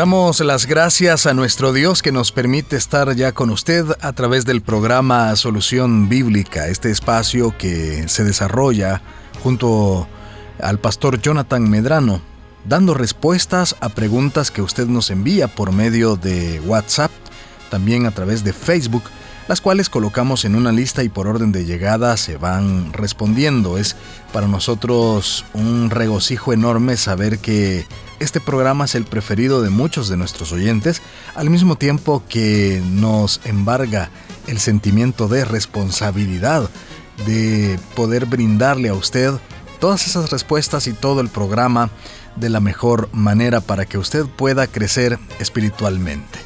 Damos las gracias a nuestro Dios que nos permite estar ya con usted a través del programa Solución Bíblica, este espacio que se desarrolla junto al pastor Jonathan Medrano, dando respuestas a preguntas que usted nos envía por medio de WhatsApp, también a través de Facebook, las cuales colocamos en una lista y por orden de llegada se van respondiendo. Es para nosotros un regocijo enorme saber que este programa es el preferido de muchos de nuestros oyentes, al mismo tiempo que nos embarga el sentimiento de responsabilidad de poder brindarle a usted todas esas respuestas y todo el programa de la mejor manera para que usted pueda crecer espiritualmente.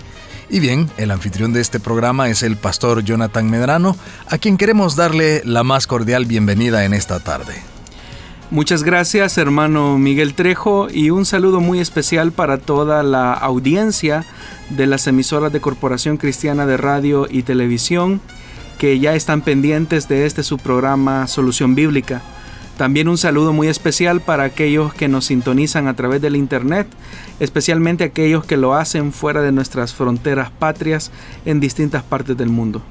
Y bien, el anfitrión de este programa es el pastor Jonathan Medrano, a quien queremos darle la más cordial bienvenida en esta tarde. Muchas gracias hermano Miguel Trejo y un saludo muy especial para toda la audiencia de las emisoras de Corporación Cristiana de Radio y Televisión que ya están pendientes de este su programa Solución Bíblica. También un saludo muy especial para aquellos que nos sintonizan a través del Internet, especialmente aquellos que lo hacen fuera de nuestras fronteras patrias en distintas partes del mundo.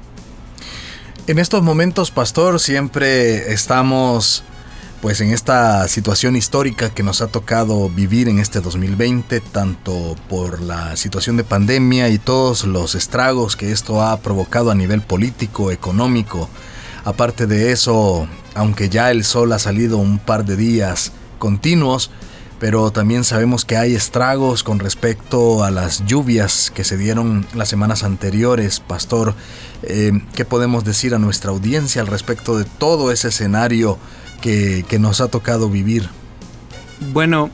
En estos momentos, pastor, siempre estamos pues en esta situación histórica que nos ha tocado vivir en este 2020, tanto por la situación de pandemia y todos los estragos que esto ha provocado a nivel político, económico. Aparte de eso, aunque ya el sol ha salido un par de días continuos, pero también sabemos que hay estragos con respecto a las lluvias que se dieron las semanas anteriores. Pastor, eh, ¿qué podemos decir a nuestra audiencia al respecto de todo ese escenario? Que, nos ha tocado vivir? Bueno,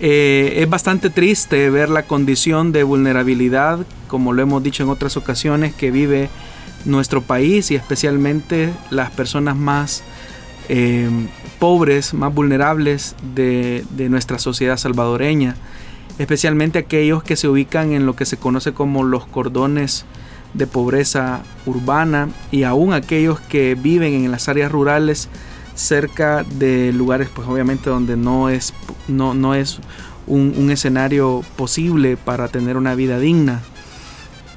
eh, es bastante triste ver la condición de vulnerabilidad, como lo hemos dicho en otras ocasiones, que vive nuestro país y especialmente las personas más eh, pobres, más vulnerables de, de, nuestra sociedad salvadoreña, especialmente aquellos que se ubican en lo que se conoce como los cordones de pobreza urbana y aún aquellos que viven en las áreas rurales cerca de lugares pues obviamente donde no es, no, no es un, escenario posible para tener una vida digna.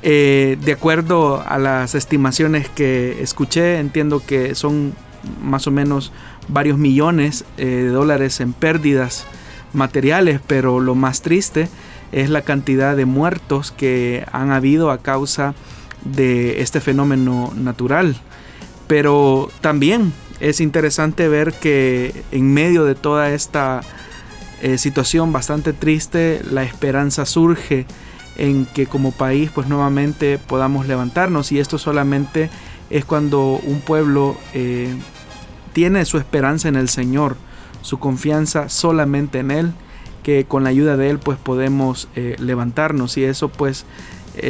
Eh, de acuerdo a las estimaciones que escuché, entiendo que son más o menos varios millones eh, de dólares en pérdidas materiales, pero lo más triste es la cantidad de muertos que han habido a causa de este fenómeno natural. Pero también es interesante ver que en medio de toda esta eh, situación bastante triste, la esperanza surge en que como país pues nuevamente podamos levantarnos. Y esto solamente es cuando un pueblo eh, tiene su esperanza en el Señor, su confianza solamente en Él, que con la ayuda de Él pues podemos eh, levantarnos. Y eso pues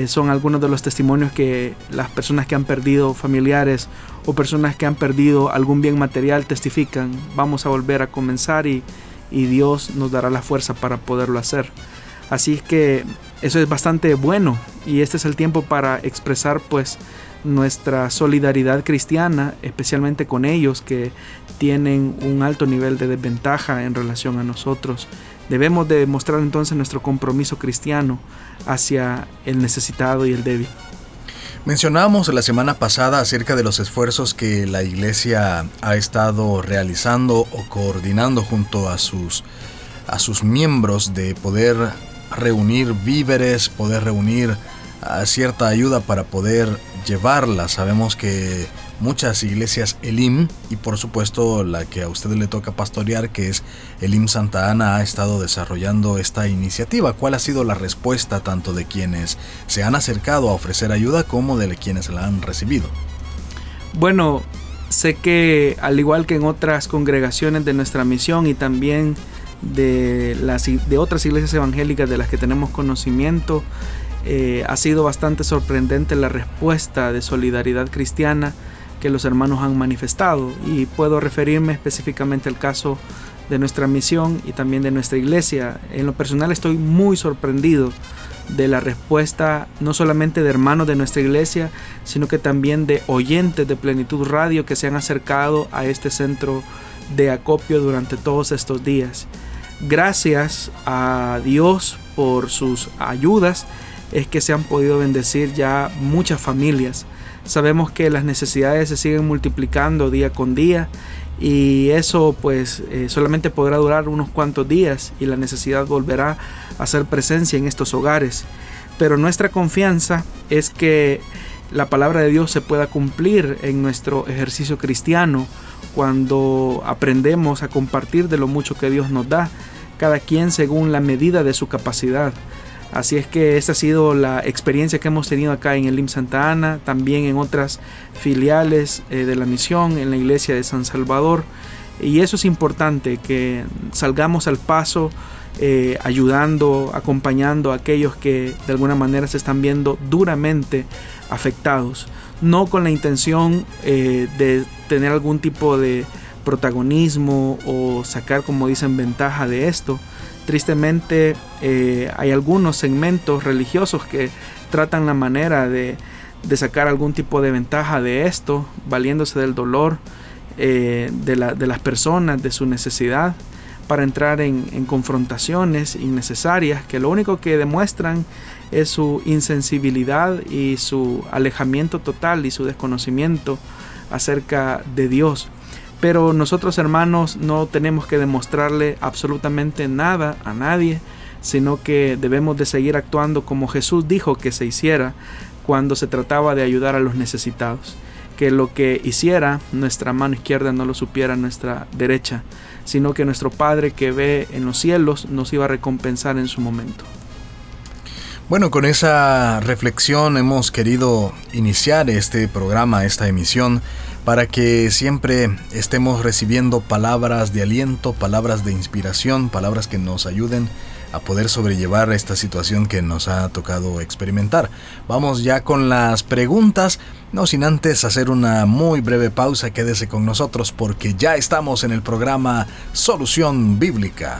son algunos de los testimonios que las personas que han perdido familiares o personas que han perdido algún bien material testifican, vamos a volver a comenzar y, Dios nos dará la fuerza para poderlo hacer. Así es que eso es bastante bueno y este es el tiempo para expresar pues nuestra solidaridad cristiana, especialmente con ellos que tienen un alto nivel de desventaja en relación a nosotros. Debemos demostrar entonces nuestro compromiso cristiano hacia el necesitado y el débil. Mencionábamos la semana pasada acerca de los esfuerzos que la iglesia ha estado realizando o coordinando junto a sus, a sus miembros de poder reunir víveres, poder reunir ah, cierta ayuda para poder llevarla. Sabemos que muchas iglesias Elim y por supuesto la que a usted le toca pastorear que es Elim Santa Ana ha estado desarrollando esta iniciativa. ¿Cuál ha sido la respuesta tanto de quienes se han acercado a ofrecer ayuda como de quienes la han recibido? Bueno, sé que al igual que en otras congregaciones de nuestra misión y también de, las, de otras iglesias evangélicas de las que tenemos conocimiento, eh, ha sido bastante sorprendente la respuesta de solidaridad cristiana que los hermanos han manifestado y puedo referirme específicamente al caso de nuestra misión y también de nuestra iglesia. En lo personal estoy muy sorprendido de la respuesta no solamente de hermanos de nuestra iglesia, sino que también de oyentes de Plenitud Radio que se han acercado a este centro de acopio durante todos estos días. Gracias a Dios por sus ayudas es que se han podido bendecir ya muchas familias. Sabemos que las necesidades se siguen multiplicando día con día y eso pues eh, solamente podrá durar unos cuantos días y la necesidad volverá a hacer presencia en estos hogares. Pero nuestra confianza es que la palabra de Dios se pueda cumplir en nuestro ejercicio cristiano cuando aprendemos a compartir de lo mucho que Dios nos da, cada quien según la medida de su capacidad. Así es que esta ha sido la experiencia que hemos tenido acá en el IM Santa Ana, también en otras filiales eh, de la misión, en la iglesia de San Salvador. Y eso es importante, que salgamos al paso eh, ayudando, acompañando a aquellos que de alguna manera se están viendo duramente afectados. No con la intención eh, de tener algún tipo de protagonismo o sacar, como dicen, ventaja de esto, Tristemente eh, hay algunos segmentos religiosos que tratan la manera de, sacar algún tipo de ventaja de esto, valiéndose del dolor eh, de, las personas, de su necesidad, para entrar en, en, confrontaciones innecesarias que lo único que demuestran es su insensibilidad y su alejamiento total y su desconocimiento acerca de Dios. Pero nosotros hermanos no tenemos que demostrarle absolutamente nada a nadie, sino que debemos de seguir actuando como Jesús dijo que se hiciera cuando se trataba de ayudar a los necesitados. Que lo que hiciera nuestra mano izquierda no lo supiera nuestra derecha, sino que nuestro Padre que ve en los cielos nos iba a recompensar en su momento. Bueno, con esa reflexión hemos querido iniciar este programa, esta emisión para que siempre estemos recibiendo palabras de aliento, palabras de inspiración, palabras que nos ayuden a poder sobrellevar esta situación que nos ha tocado experimentar. Vamos ya con las preguntas, no sin antes hacer una muy breve pausa, quédese con nosotros porque ya estamos en el programa Solución Bíblica.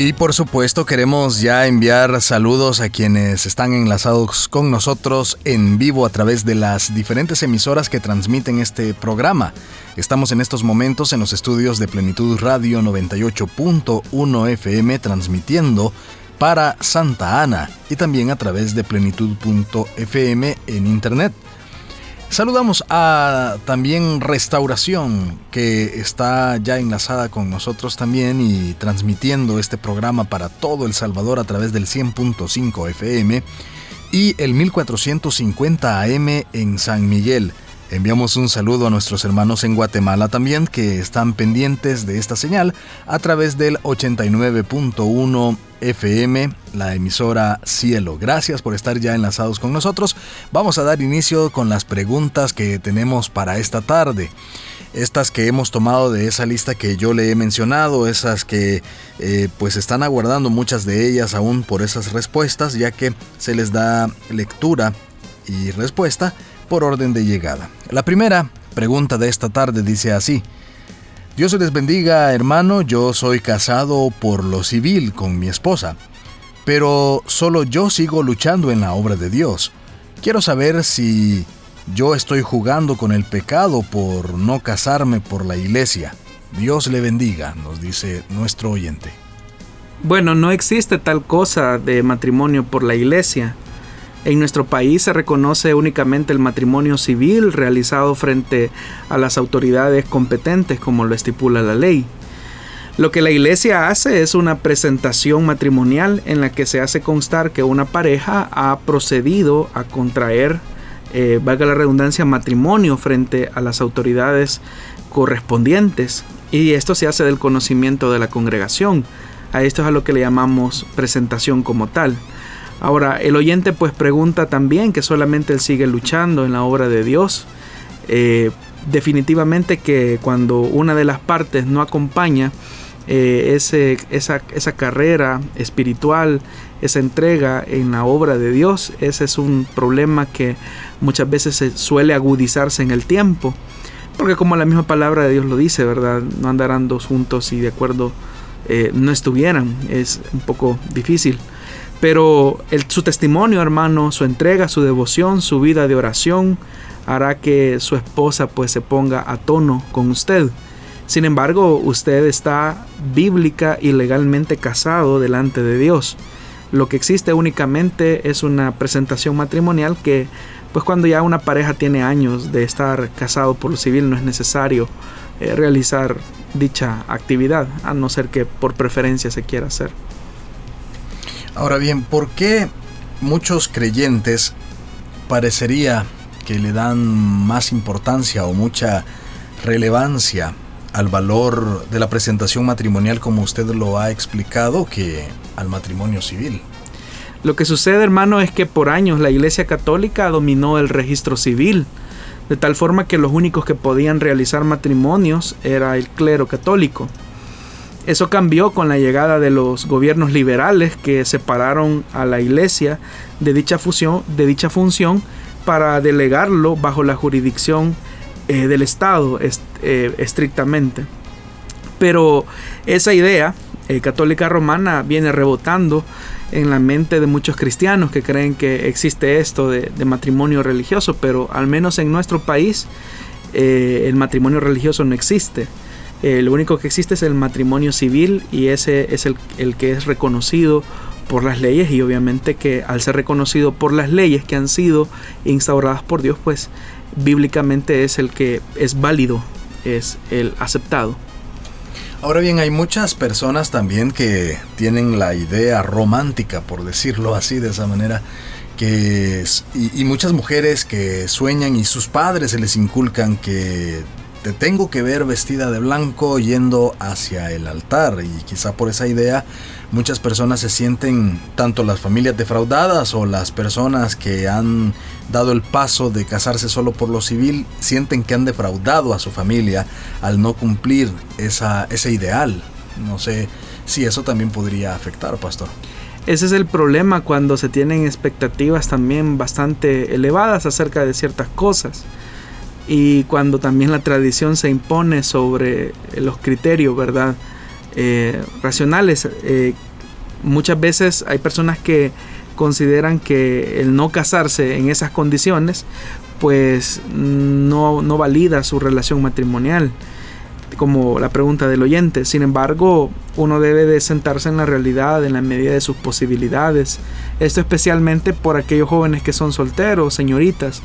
Y por supuesto queremos ya enviar saludos a quienes están enlazados con nosotros en vivo a través de las diferentes emisoras que transmiten este programa. Estamos en estos momentos en los estudios de Plenitud Radio 98.1 FM transmitiendo para Santa Ana y también a través de plenitud.fm en internet. Saludamos a también Restauración, que está ya enlazada con nosotros también y transmitiendo este programa para todo El Salvador a través del 100.5 FM y el 1450 AM en San Miguel. Enviamos un saludo a nuestros hermanos en Guatemala también que están pendientes de esta señal a través del 89.1 FM, la emisora Cielo. Gracias por estar ya enlazados con nosotros. Vamos a dar inicio con las preguntas que tenemos para esta tarde. Estas que hemos tomado de esa lista que yo le he mencionado, esas que eh, pues están aguardando muchas de ellas aún por esas respuestas, ya que se les da lectura y respuesta por orden de llegada. La primera pregunta de esta tarde dice así. Dios les bendiga, hermano, yo soy casado por lo civil con mi esposa, pero solo yo sigo luchando en la obra de Dios. Quiero saber si yo estoy jugando con el pecado por no casarme por la iglesia. Dios le bendiga, nos dice nuestro oyente. Bueno, no existe tal cosa de matrimonio por la iglesia. En nuestro país se reconoce únicamente el matrimonio civil realizado frente a las autoridades competentes como lo estipula la ley. Lo que la iglesia hace es una presentación matrimonial en la que se hace constar que una pareja ha procedido a contraer, eh, valga la redundancia, matrimonio frente a las autoridades correspondientes. Y esto se hace del conocimiento de la congregación. A esto es a lo que le llamamos presentación como tal. Ahora, el oyente pues pregunta también que solamente él sigue luchando en la obra de Dios. Eh, definitivamente que cuando una de las partes no acompaña eh, ese, esa, esa, carrera espiritual, esa entrega en la obra de Dios, ese es un problema que muchas veces se suele agudizarse en el tiempo. Porque como la misma palabra de Dios lo dice, ¿verdad? No andarán dos juntos y de acuerdo eh, no estuvieran. Es un poco difícil. Pero su testimonio, hermano, su entrega, su devoción, su vida de oración, hará que su esposa pues se ponga a tono con usted. Sin embargo, usted está bíblica y legalmente casado delante de Dios. Lo que existe únicamente es una presentación matrimonial que pues cuando ya una pareja tiene años de estar casado por lo civil no es necesario eh, realizar dicha actividad, a no ser que por preferencia se quiera hacer. Ahora bien, ¿por qué muchos creyentes parecería que le dan más importancia o mucha relevancia al valor de la presentación matrimonial como usted lo ha explicado que al matrimonio civil? Lo que sucede, hermano, es que por años la Iglesia Católica dominó el registro civil, de tal forma que los únicos que podían realizar matrimonios era el clero católico. Eso cambió con la llegada de los gobiernos liberales que separaron a la iglesia de dicha, fusión, de dicha función para delegarlo bajo la jurisdicción eh, del Estado eh, estrictamente. Pero esa idea eh, católica romana viene rebotando en la mente de muchos cristianos que creen que existe esto de, de matrimonio religioso, pero al menos en nuestro país el matrimonio religioso no existe. Eh, lo único que existe es el matrimonio civil y ese es el, el, que es reconocido por las leyes y obviamente que al ser reconocido por las leyes que han sido instauradas por Dios, pues bíblicamente es el que es válido, es el aceptado. Ahora bien, hay muchas personas también que tienen la idea romántica, por decirlo así, de esa manera, que y, y muchas mujeres que sueñan y sus padres se les inculcan que te tengo que ver vestida de blanco yendo hacia el altar y quizá por esa idea muchas personas se sienten, tanto las familias defraudadas o las personas que han dado el paso de casarse solo por lo civil, sienten que han defraudado a su familia al no cumplir esa, ese ideal. No sé si eso también podría afectar, pastor. Ese es el problema cuando se tienen expectativas también bastante elevadas acerca de ciertas cosas y cuando también la tradición se impone sobre los criterios, ¿verdad? Eh, racionales. Eh, muchas veces hay personas que consideran que el no casarse en esas condiciones pues no, no valida su relación matrimonial como la pregunta del oyente. Sin embargo, uno debe de sentarse en la realidad en la medida de sus posibilidades. Esto especialmente por aquellos jóvenes que son solteros, señoritas,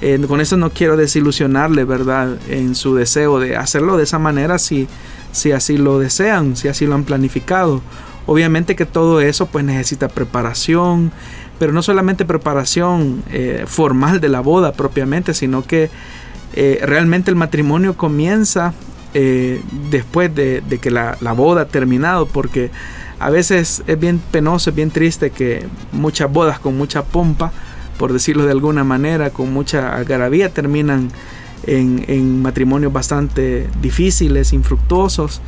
eh, con eso no quiero desilusionarle, ¿verdad? En su deseo de hacerlo de esa manera si, si así lo desean, si así lo han planificado. Obviamente que todo eso pues necesita preparación, pero no solamente preparación eh, formal de la boda propiamente, sino que eh, realmente el matrimonio comienza después de, de que la, la, boda ha terminado, porque a veces es bien penoso, es bien triste que muchas bodas con mucha pompa, por decirlo de alguna manera, con mucha algarabía, terminan en, matrimonios bastante difíciles, infructuosos,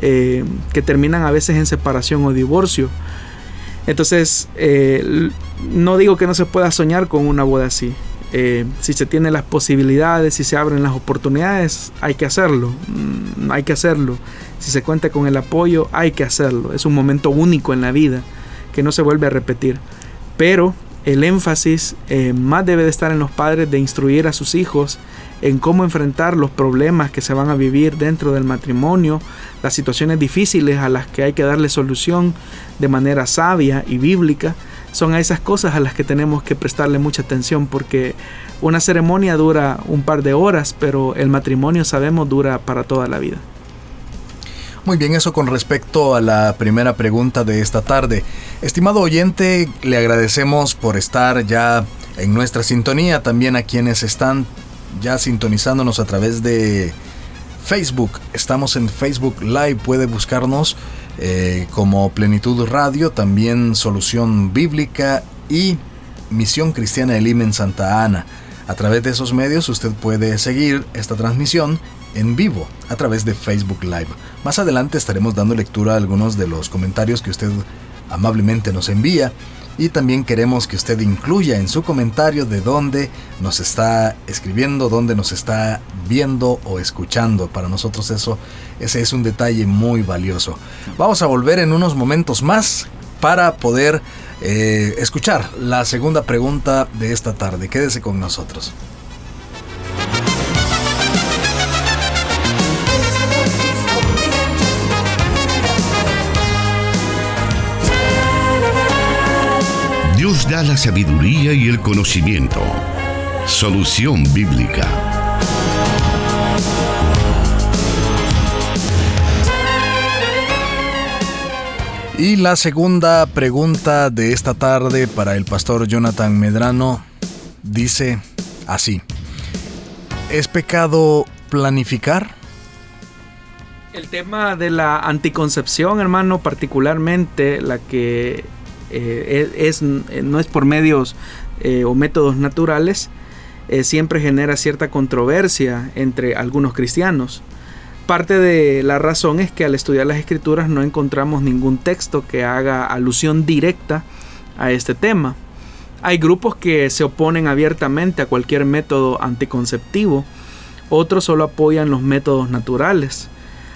eh, que terminan a veces en separación o divorcio. Entonces, eh, no digo que no se pueda soñar con una boda así. Eh, si se tienen las posibilidades, si se abren las oportunidades, hay que hacerlo. Mm, hay que hacerlo. Si se cuenta con el apoyo, hay que hacerlo. Es un momento único en la vida que no se vuelve a repetir. Pero el énfasis eh, más debe de estar en los padres de instruir a sus hijos en cómo enfrentar los problemas que se van a vivir dentro del matrimonio, las situaciones difíciles a las que hay que darle solución de manera sabia y bíblica, son a esas cosas a las que tenemos que prestarle mucha atención porque una ceremonia dura un par de horas, pero el matrimonio sabemos dura para toda la vida. Muy bien, eso con respecto a la primera pregunta de esta tarde. Estimado oyente, le agradecemos por estar ya en nuestra sintonía, también a quienes están ya sintonizándonos a través de Facebook. Estamos en Facebook Live, puede buscarnos eh, como Plenitud Radio, también Solución Bíblica y Misión Cristiana Elim en Santa Ana. A través de esos medios usted puede seguir esta transmisión en vivo a través de Facebook Live. Más adelante estaremos dando lectura a algunos de los comentarios que usted amablemente nos envía y también queremos que usted incluya en su comentario de dónde nos está escribiendo, dónde nos está viendo o escuchando. Para nosotros eso ese es un detalle muy valioso. Vamos a volver en unos momentos más para poder eh, escuchar la segunda pregunta de esta tarde. Quédese con nosotros. La sabiduría y el conocimiento. Solución bíblica. Y la segunda pregunta de esta tarde para el pastor Jonathan Medrano dice así. ¿Es pecado planificar? El tema de la anticoncepción, hermano, particularmente la que eh, es, no es por medios eh, o métodos naturales, eh, siempre genera cierta controversia entre algunos cristianos. Parte de la razón es que al estudiar las escrituras no encontramos ningún texto que haga alusión directa a este tema. Hay grupos que se oponen abiertamente a cualquier método anticonceptivo, otros solo apoyan los métodos naturales.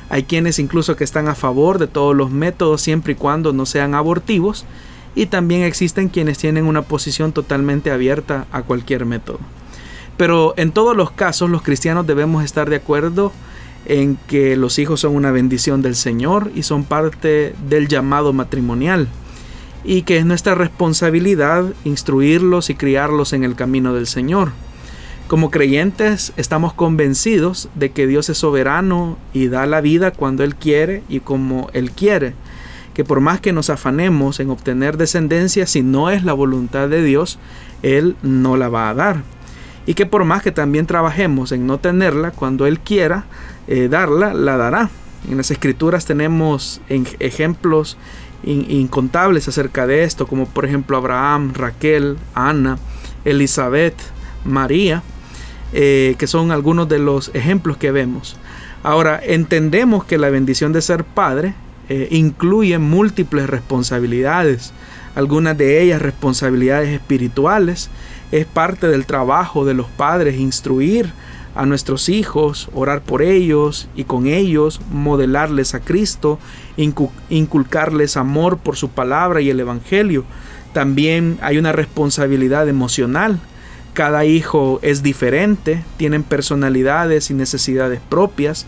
Hay quienes incluso que están a favor de todos los métodos siempre y cuando no sean abortivos y también existen quienes tienen una posición totalmente abierta a cualquier método. Pero en todos los casos los cristianos debemos estar de acuerdo en que los hijos son una bendición del Señor y son parte del llamado matrimonial y que es nuestra responsabilidad instruirlos y criarlos en el camino del Señor. Como creyentes estamos convencidos de que Dios es soberano y da la vida cuando Él quiere y como Él quiere que por más que nos afanemos en obtener descendencia, si no es la voluntad de Dios, Él no la va a dar. Y que por más que también trabajemos en no tenerla, cuando Él quiera eh, darla, la dará. En las escrituras tenemos ejemplos incontables acerca de esto, como por ejemplo Abraham, Raquel, Ana, Elizabeth, María, eh, que son algunos de los ejemplos que vemos. Ahora, entendemos que la bendición de ser padre eh, incluye múltiples responsabilidades, algunas de ellas responsabilidades espirituales. Es parte del trabajo de los padres instruir a nuestros hijos, orar por ellos y con ellos modelarles a Cristo, inculcarles amor por su palabra y el Evangelio. También hay una responsabilidad emocional. Cada hijo es diferente, tienen personalidades y necesidades propias,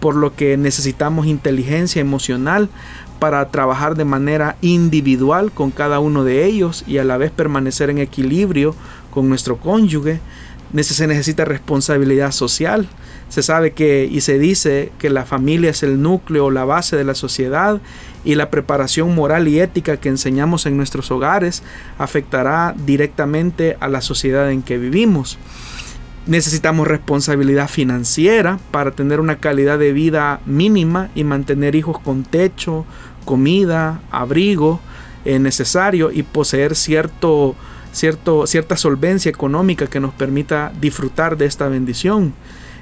por lo que necesitamos inteligencia emocional para trabajar de manera individual con cada uno de ellos y a la vez permanecer en equilibrio con nuestro cónyuge. Se necesita responsabilidad social. Se sabe que y se dice que la familia es el núcleo, la base de la sociedad y la preparación moral y ética que enseñamos en nuestros hogares afectará directamente a la sociedad en que vivimos. Necesitamos responsabilidad financiera para tener una calidad de vida mínima y mantener hijos con techo, comida, abrigo eh, necesario y poseer cierto, cierto, cierta solvencia económica que nos permita disfrutar de esta bendición.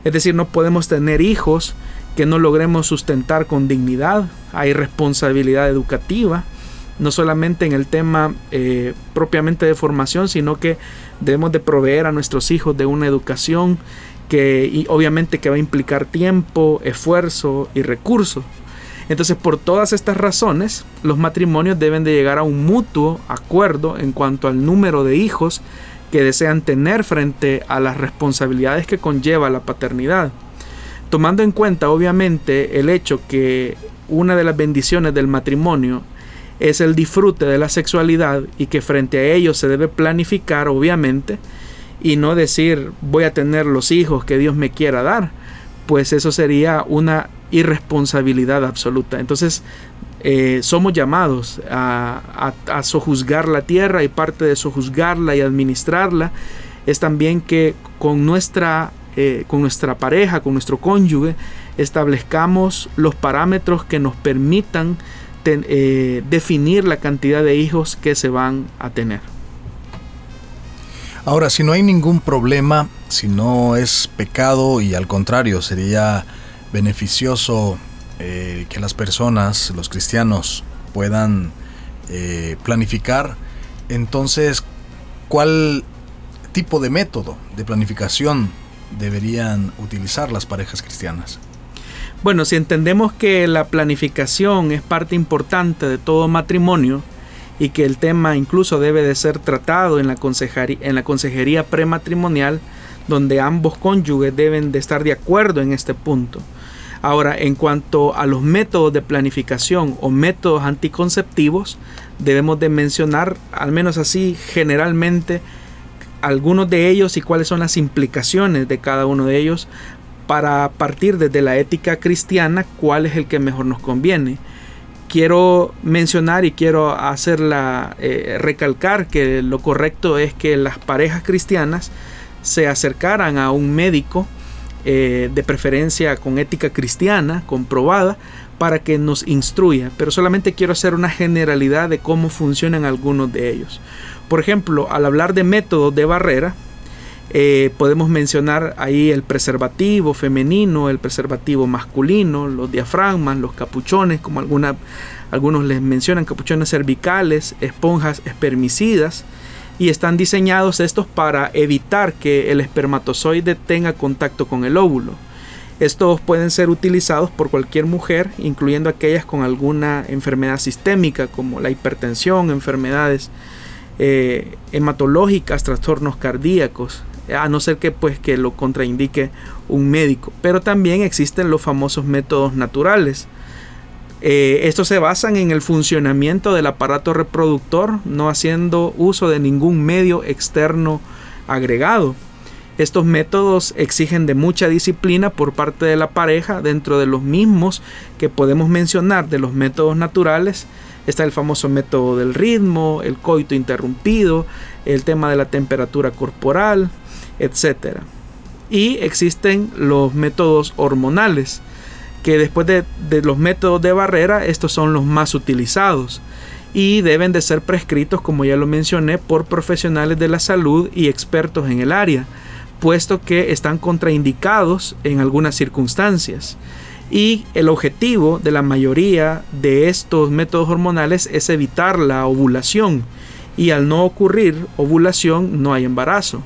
Es decir, no podemos tener hijos que no logremos sustentar con dignidad. Hay responsabilidad educativa, no solamente en el tema eh, propiamente de formación, sino que Debemos de proveer a nuestros hijos de una educación que obviamente que va a implicar tiempo, esfuerzo y recursos. Entonces, por todas estas razones, los matrimonios deben de llegar a un mutuo acuerdo en cuanto al número de hijos que desean tener frente a las responsabilidades que conlleva la paternidad. Tomando en cuenta, obviamente, el hecho que una de las bendiciones del matrimonio es el disfrute de la sexualidad y que frente a ello se debe planificar obviamente y no decir voy a tener los hijos que Dios me quiera dar, pues eso sería una irresponsabilidad absoluta. Entonces, eh, somos llamados a, a, sojuzgar la tierra y parte de sojuzgarla y administrarla es también que con nuestra, eh, con nuestra pareja, con nuestro cónyuge, establezcamos los parámetros que nos permitan eh, definir la cantidad de hijos que se van a tener. Ahora, si no hay ningún problema, si no es pecado y al contrario sería beneficioso eh, que las personas, los cristianos, puedan eh, planificar, entonces, ¿cuál tipo de método de planificación deberían utilizar las parejas cristianas? Bueno, si entendemos que la planificación es parte importante de todo matrimonio y que el tema incluso debe de ser tratado en la consejería, en la consejería prematrimonial, donde ambos cónyuges deben de estar de acuerdo en este punto. Ahora, en cuanto a los métodos de planificación o métodos anticonceptivos, debemos de mencionar, al menos así generalmente, algunos de ellos y cuáles son las implicaciones de cada uno de ellos para partir desde la ética cristiana cuál es el que mejor nos conviene. Quiero mencionar y quiero hacerla eh, recalcar que lo correcto es que las parejas cristianas se acercaran a un médico eh, de preferencia con ética cristiana comprobada para que nos instruya, pero solamente quiero hacer una generalidad de cómo funcionan algunos de ellos. Por ejemplo, al hablar de métodos de barrera, eh, podemos mencionar ahí el preservativo femenino, el preservativo masculino, los diafragmas, los capuchones, como algunos les mencionan, capuchones cervicales, esponjas espermicidas, y están diseñados estos para evitar que el espermatozoide tenga contacto con el óvulo. Estos pueden ser utilizados por cualquier mujer, incluyendo aquellas con alguna enfermedad sistémica como la hipertensión, enfermedades eh, hematológicas, trastornos cardíacos, a no ser que pues que lo contraindique un médico. Pero también existen los famosos métodos naturales. Eh, estos se basan en el funcionamiento del aparato reproductor, no haciendo uso de ningún medio externo agregado. Estos métodos exigen de mucha disciplina por parte de la pareja dentro de los mismos que podemos mencionar de los métodos naturales. Está el famoso método del ritmo, el coito interrumpido, el tema de la temperatura corporal, etc. Y existen los métodos hormonales, que después de, los métodos de barrera, estos son los más utilizados y deben de ser prescritos, como ya lo mencioné, por profesionales de la salud y expertos en el área, puesto que están contraindicados en algunas circunstancias. Y el objetivo de la mayoría de estos métodos hormonales es evitar la ovulación. Y al no ocurrir ovulación no hay embarazo.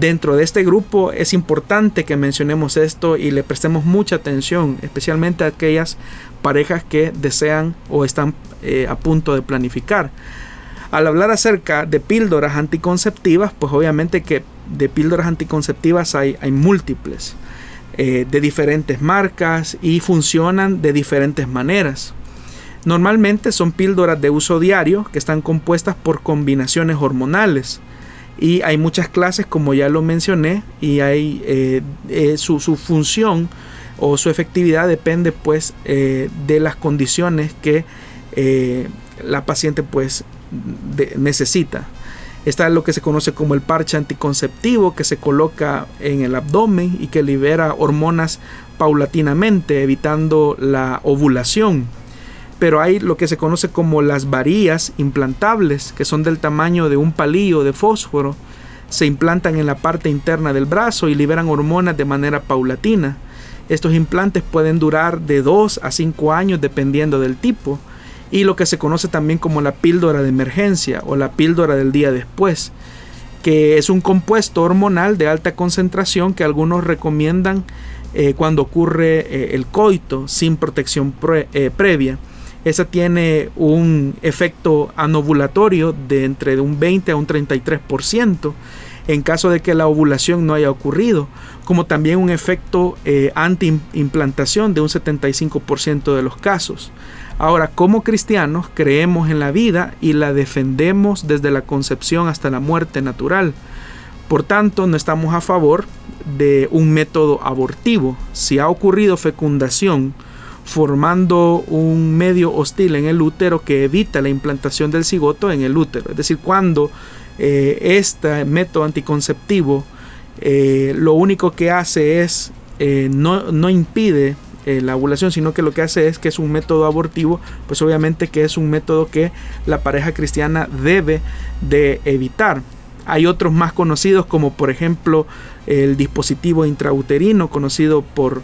Dentro de este grupo es importante que mencionemos esto y le prestemos mucha atención, especialmente a aquellas parejas que desean o están eh, a punto de planificar. Al hablar acerca de píldoras anticonceptivas, pues obviamente que de píldoras anticonceptivas hay, hay múltiples, eh, de diferentes marcas y funcionan de diferentes maneras. Normalmente son píldoras de uso diario que están compuestas por combinaciones hormonales y hay muchas clases como ya lo mencioné y hay eh, eh, su, función o su efectividad depende pues eh, de las condiciones que la paciente pues necesita. Está lo que se conoce como el parche anticonceptivo que se coloca en el abdomen y que libera hormonas paulatinamente evitando la ovulación pero hay lo que se conoce como las varillas implantables, que son del tamaño de un palillo de fósforo, se implantan en la parte interna del brazo y liberan hormonas de manera paulatina. Estos implantes pueden durar de 2 a 5 años dependiendo del tipo, y lo que se conoce también como la píldora de emergencia o la píldora del día después, que es un compuesto hormonal de alta concentración que algunos recomiendan eh, cuando ocurre eh, el coito sin protección eh, previa esa tiene un efecto anovulatorio de entre un 20 a un 33% en caso de que la ovulación no haya ocurrido, como también un efecto eh, anti-implantación de un 75% de los casos. Ahora, como cristianos, creemos en la vida y la defendemos desde la concepción hasta la muerte natural. Por tanto, no estamos a favor de un método abortivo. Si ha ocurrido fecundación formando un medio hostil en el útero que evita la implantación del cigoto en el útero, es decir, cuando eh, este método anticonceptivo eh, lo único que hace es eh, no, no, impide la ovulación, sino que lo que hace es que es un método abortivo, pues obviamente que es un método que la pareja cristiana debe de evitar. Hay otros más conocidos como por ejemplo el dispositivo intrauterino conocido por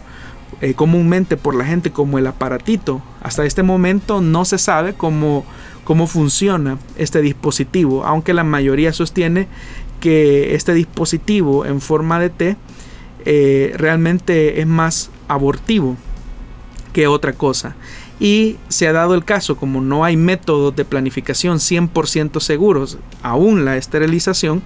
eh, comúnmente por la gente como el aparatito. Hasta este momento no se sabe cómo, cómo funciona este dispositivo, aunque la mayoría sostiene que este dispositivo en forma de T eh, realmente es más abortivo que otra cosa. Y se ha dado el caso, como no hay métodos de planificación 100% seguros, aún la esterilización,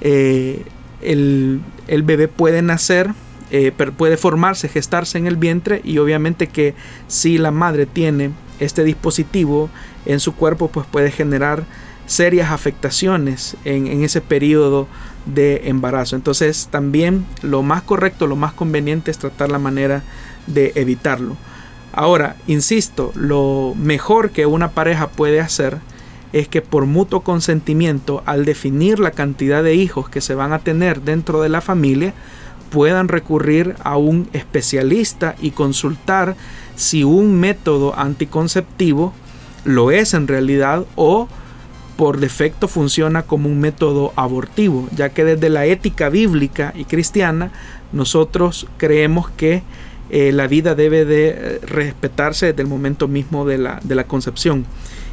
eh, el, bebé puede nacer, eh, puede formarse, gestarse en el vientre y obviamente que si la madre tiene este dispositivo en su cuerpo, pues puede generar serias afectaciones en, en, ese periodo de embarazo. Entonces también lo más correcto, lo más conveniente es tratar la manera de evitarlo. Ahora, insisto, lo mejor que una pareja puede hacer es que por mutuo consentimiento, al definir la cantidad de hijos que se van a tener dentro de la familia, puedan recurrir a un especialista y consultar si un método anticonceptivo lo es en realidad o por defecto funciona como un método abortivo, ya que desde la ética bíblica y cristiana nosotros creemos que eh, la vida debe de eh, respetarse desde el momento mismo de la, de la concepción.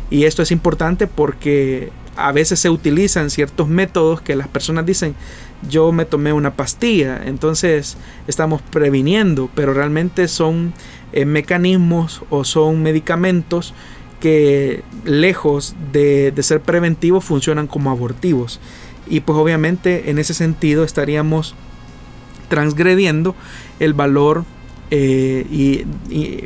Y esto es importante porque a veces se utilizan ciertos métodos que las personas dicen, yo me tomé una pastilla, entonces estamos previniendo, pero realmente son eh, mecanismos o son medicamentos que lejos de, ser preventivos funcionan como abortivos. Y pues obviamente en ese sentido estaríamos transgrediendo el valor eh, y,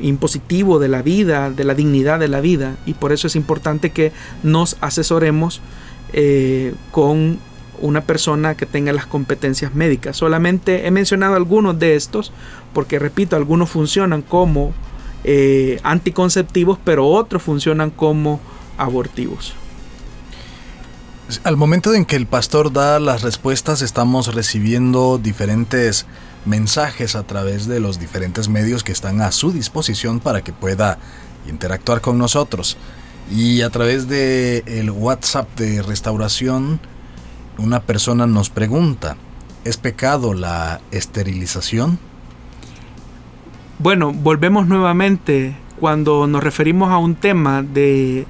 impositivo de la vida, de la dignidad de la vida. Y por eso es importante que nos asesoremos eh, con una persona que tenga las competencias médicas. Solamente he mencionado algunos de estos, porque repito, algunos funcionan como eh, anticonceptivos, pero otros funcionan como abortivos. Al momento en que el pastor da las respuestas, estamos recibiendo diferentes mensajes a través de los diferentes medios que están a su disposición para que pueda interactuar con nosotros. Y a través de el WhatsApp de restauración, una persona nos pregunta, ¿es pecado la esterilización? Bueno, volvemos nuevamente cuando nos referimos a un tema de,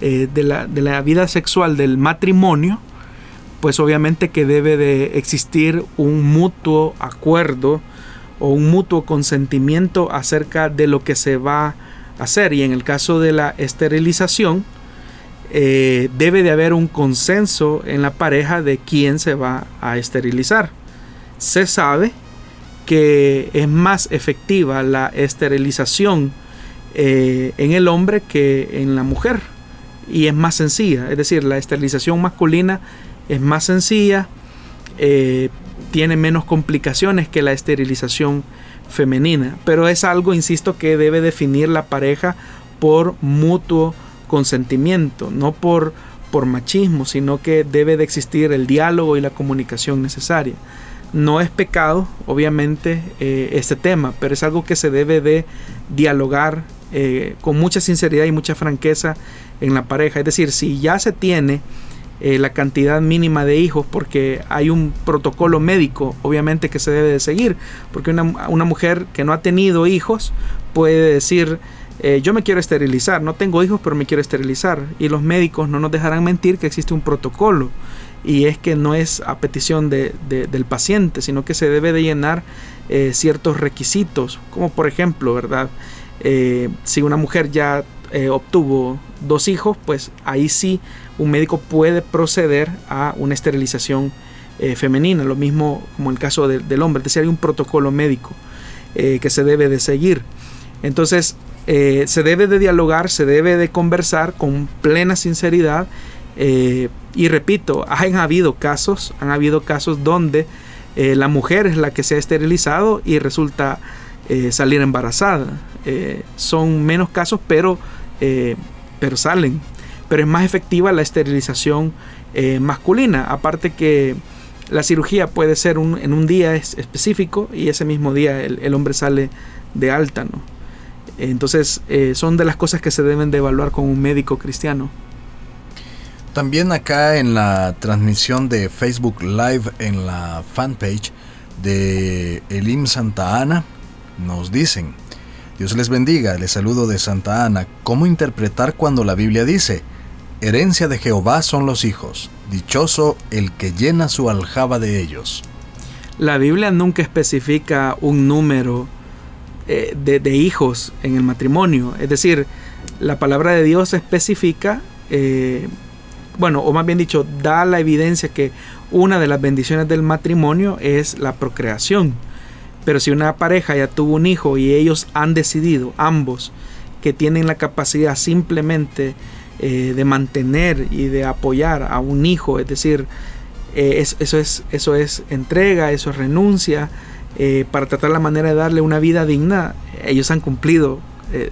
eh, de, la, de la vida sexual del matrimonio pues obviamente que debe de existir un mutuo acuerdo o un mutuo consentimiento acerca de lo que se va a hacer. Y en el caso de la esterilización, eh, debe de haber un consenso en la pareja de quién se va a esterilizar. Se sabe que es más efectiva la esterilización eh, en el hombre que en la mujer y es más sencilla, es decir, la esterilización masculina es más sencilla, eh, tiene menos complicaciones que la esterilización femenina, pero es algo, insisto, que debe definir la pareja por mutuo consentimiento, no por, por machismo, sino que debe de existir el diálogo y la comunicación necesaria. No es pecado, obviamente, eh, este tema, pero es algo que se debe de dialogar eh, con mucha sinceridad y mucha franqueza en la pareja. Es decir, si ya se tiene eh, la cantidad mínima de hijos porque hay un protocolo médico obviamente que se debe de seguir porque una, mujer que no ha tenido hijos puede decir eh, yo me quiero esterilizar no tengo hijos pero me quiero esterilizar. Y los médicos no nos dejarán mentir que existe un protocolo. Y es que no es a petición de, del paciente sino que se debe de llenar eh, ciertos requisitos. Como por ejemplo verdad si una mujer ya obtuvo dos hijos pues ahí sí un médico puede proceder a una esterilización eh, femenina, lo mismo como el caso del hombre, es decir, hay un protocolo médico eh, que se debe de seguir. Entonces, eh, se debe de dialogar, se debe de conversar con plena sinceridad Eh, y repito, han habido casos, han habido casos donde eh, la mujer es la que se ha esterilizado y resulta eh, salir embarazada. son menos casos, pero, pero salen. Pero es más efectiva la esterilización masculina. Aparte que la cirugía puede ser en un día específico y ese mismo día el, el hombre sale de alta. ¿no? Entonces son de las cosas que se deben de evaluar con un médico cristiano. También acá en la transmisión de Facebook Live en la fanpage de Elim Santa Ana nos dicen, Dios les bendiga, les saludo de Santa Ana, ¿cómo interpretar cuando la Biblia dice, herencia de Jehová son los hijos, dichoso el que llena su aljaba de ellos? La Biblia nunca especifica un número eh, de, hijos en el matrimonio, es decir, la palabra de Dios especifica eh, bueno, o más bien dicho, da la evidencia que una de las bendiciones del matrimonio es la procreación. Pero si una pareja ya tuvo un hijo y ellos han decidido, ambos, que tienen la capacidad simplemente eh, de mantener y de apoyar a un hijo, es decir, eso, es, eso es entrega, eso es renuncia, eh, para tratar la manera de darle una vida digna, ellos han cumplido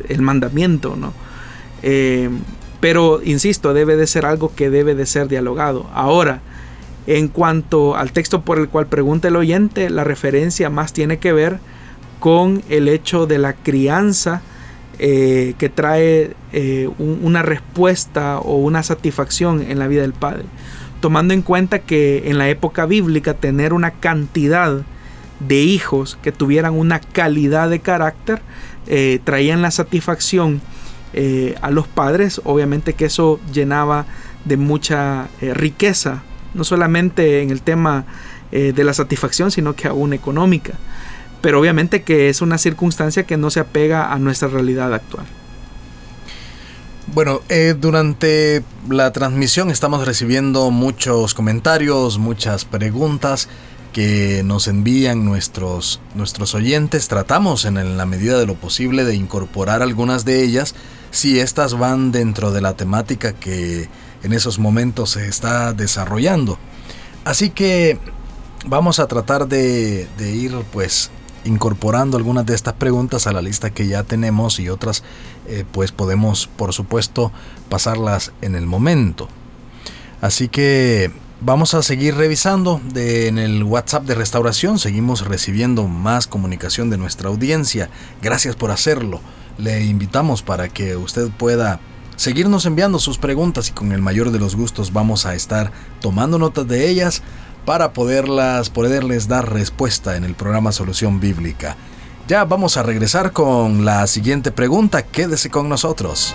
el mandamiento, ¿no? Pero, insisto, debe de ser algo que debe de ser dialogado. Ahora, en cuanto al texto por el cual pregunta el oyente, la referencia más tiene que ver con el hecho de la crianza eh, que trae eh, una respuesta o una satisfacción en la vida del padre. Tomando en cuenta que en la época bíblica tener una cantidad de hijos que tuvieran una calidad de carácter eh, traían la satisfacción eh, a los padres, obviamente que eso llenaba de mucha eh, riqueza, no solamente en el tema de la satisfacción, sino que aún económica. Pero obviamente que es una circunstancia que no se apega a nuestra realidad actual. Bueno, durante la transmisión estamos recibiendo muchos comentarios, muchas preguntas que nos envían nuestros, nuestros oyentes. Tratamos en la medida de lo posible de incorporar algunas de ellas si estas van dentro de la temática que en esos momentos se está desarrollando. Así que vamos a tratar de, ir pues incorporando algunas de estas preguntas a la lista que ya tenemos y otras eh, pues podemos por supuesto pasarlas en el momento. Así que vamos a seguir revisando en el WhatsApp de restauración, seguimos recibiendo más comunicación de nuestra audiencia. Gracias por hacerlo le invitamos para que usted pueda seguirnos enviando sus preguntas y con el mayor de los gustos vamos a estar tomando notas de ellas para poderlas poderles dar respuesta en el programa Solución Bíblica. Ya vamos a regresar con la siguiente pregunta, quédese con nosotros.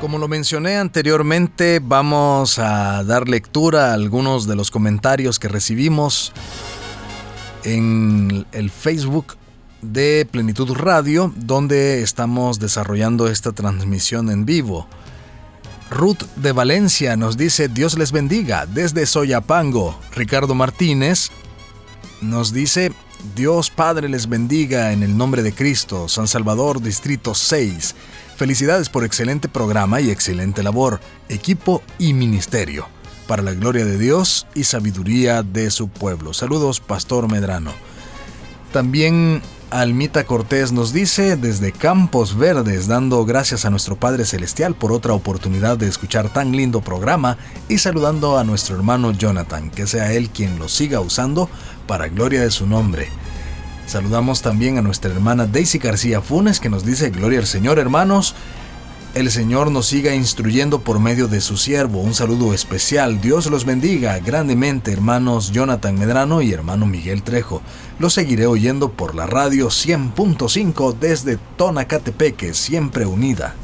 Como lo mencioné anteriormente, vamos a dar lectura a algunos de los comentarios que recibimos en el Facebook de Plenitud Radio, donde estamos desarrollando esta transmisión en vivo. Ruth de Valencia nos dice Dios les bendiga desde Soyapango. Ricardo Martínez nos dice Dios Padre les bendiga en el nombre de Cristo. San Salvador, Distrito 6. Felicidades por excelente programa y excelente labor, equipo y ministerio, para la gloria de Dios y sabiduría de su pueblo. Saludos, Pastor Medrano. También Almita Cortés nos dice desde Campos Verdes, dando gracias a nuestro Padre Celestial por otra oportunidad de escuchar tan lindo programa y saludando a nuestro hermano Jonathan, que sea él quien lo siga usando para gloria de su nombre. Saludamos también a nuestra hermana Daisy García Funes que nos dice Gloria al Señor hermanos. el Señor nos siga instruyendo por medio de su siervo. Un saludo especial. Dios los bendiga grandemente, hermanos Jonathan Medrano y hermano Miguel Trejo. Los seguiré oyendo por la radio 100.5 desde Tonacatepeque, siempre unida.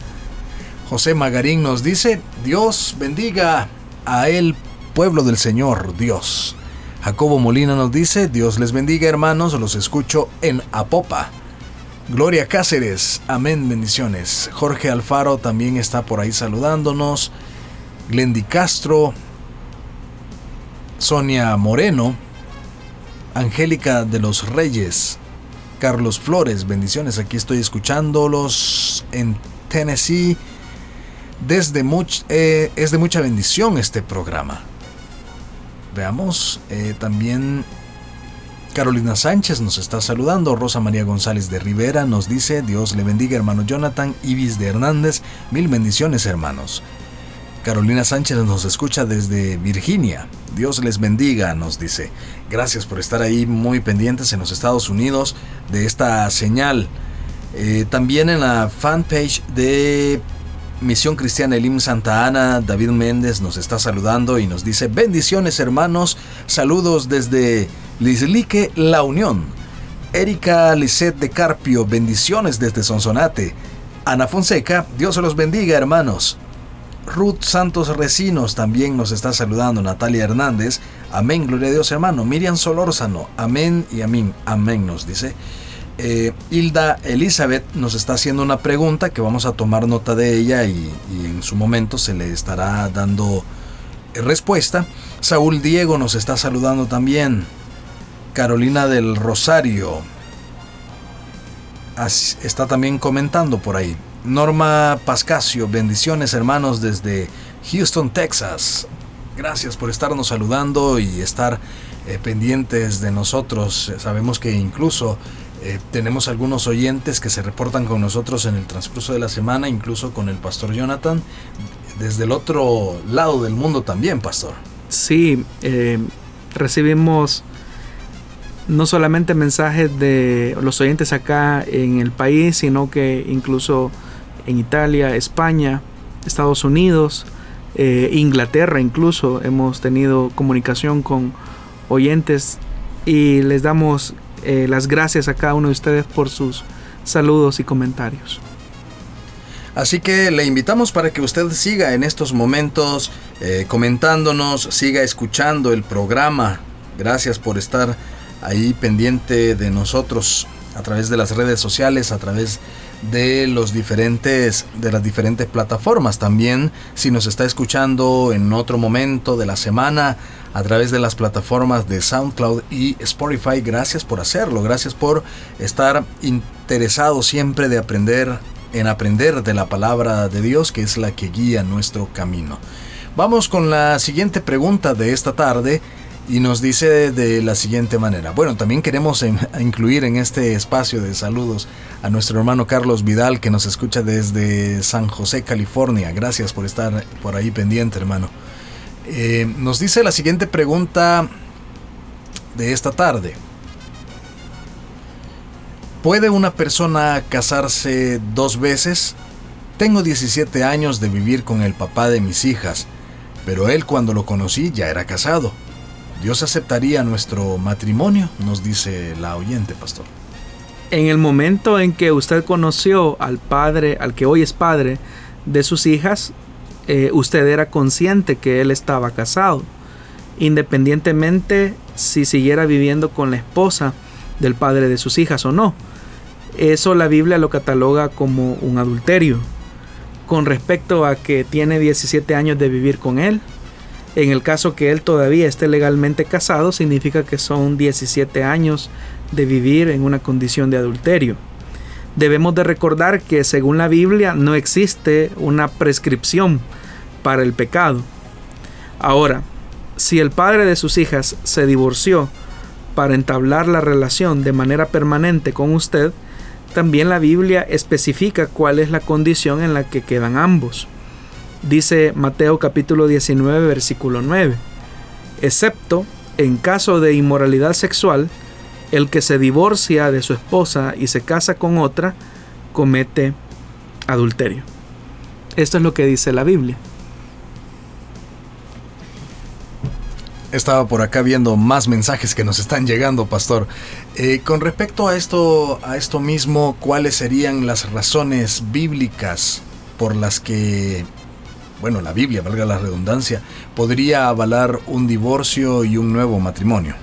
José Magarín nos dice, Dios bendiga a el pueblo del Señor, Dios. Jacobo Molina nos dice, Dios les bendiga hermanos, los escucho en Apopa. Gloria Cáceres, amén, bendiciones. Jorge Alfaro también está por ahí saludándonos. Glendy Castro, Sonia Moreno, Angélica de los Reyes, Carlos Flores, bendiciones. Aquí estoy escuchándolos en Tennessee. Desde eh, es de mucha bendición este programa. Veamos, eh, también Carolina Sánchez nos está saludando. Rosa María González de Rivera nos dice, Dios le bendiga hermano Jonathan. Ibis de Hernández, mil bendiciones hermanos. Carolina Sánchez nos escucha desde Virginia. Dios les bendiga, nos dice. Gracias por estar ahí muy pendientes en los Estados Unidos de esta señal. Eh, también en la fanpage de Misión Cristiana Elim Santa Ana, David Méndez nos está saludando y nos dice bendiciones hermanos, saludos desde Lislique La Unión. Erika Lisette de Carpio, bendiciones desde Sonsonate. Ana Fonseca, Dios se los bendiga hermanos. Ruth Santos Recinos también nos está saludando. Natalia Hernández, amén, gloria a Dios hermano. Miriam Solórzano, amén y amén, amén nos dice. Eh, Hilda Elizabeth nos está haciendo una pregunta que vamos a tomar nota de ella y, en su momento se le estará dando respuesta. Saúl Diego nos está saludando también. Carolina del Rosario está también comentando por ahí. Norma Pascasio, bendiciones hermanos desde Houston, Texas. Gracias por estarnos saludando y estar eh, pendientes de nosotros. Sabemos que incluso eh, tenemos algunos oyentes que se reportan con nosotros en el transcurso de la semana, incluso con el pastor Jonathan, desde el otro lado del mundo también, pastor. Sí, eh, recibimos no solamente mensajes de los oyentes acá en el país, sino que incluso en Italia, España, Estados Unidos, eh, Inglaterra incluso hemos tenido comunicación con oyentes y les damos eh, las gracias a cada uno de ustedes por sus saludos y comentarios. Así que le invitamos para que usted siga en estos momentos eh, comentándonos, siga escuchando el programa. Gracias por estar ahí pendiente de nosotros a través de las redes sociales, a través de los diferentes de las diferentes plataformas. También si nos está escuchando en otro momento de la semana a través de las plataformas de SoundCloud y Spotify, gracias por hacerlo, gracias por estar interesado siempre de aprender en aprender de la palabra de Dios, que es la que guía nuestro camino. Vamos con la siguiente pregunta de esta tarde y nos dice de la siguiente manera. Bueno, también queremos incluir en este espacio de saludos a nuestro hermano Carlos Vidal que nos escucha desde San José, California. Gracias por estar por ahí pendiente, hermano. Eh, nos dice la siguiente pregunta de esta tarde. ¿Puede una persona casarse dos veces? Tengo 17 años de vivir con el papá de mis hijas, pero él cuando lo conocí ya era casado. Dios aceptaría nuestro matrimonio, nos dice la oyente, pastor. En el momento en que usted conoció al padre, al que hoy es padre de sus hijas, eh, usted era consciente que él estaba casado, independientemente si siguiera viviendo con la esposa del padre de sus hijas o no. Eso la Biblia lo cataloga como un adulterio. Con respecto a que tiene 17 años de vivir con él, en el caso que él todavía esté legalmente casado, significa que son 17 años de vivir en una condición de adulterio. Debemos de recordar que según la Biblia no existe una prescripción para el pecado. Ahora, si el padre de sus hijas se divorció para entablar la relación de manera permanente con usted, también la Biblia especifica cuál es la condición en la que quedan ambos. Dice Mateo capítulo 19 versículo 9, excepto en caso de inmoralidad sexual, el que se divorcia de su esposa y se casa con otra, comete adulterio. Esto es lo que dice la Biblia. Estaba por acá viendo más mensajes que nos están llegando, pastor. Eh, con respecto a esto, a esto mismo, ¿cuáles serían las razones bíblicas por las que, bueno, la Biblia, valga la redundancia, podría avalar un divorcio y un nuevo matrimonio?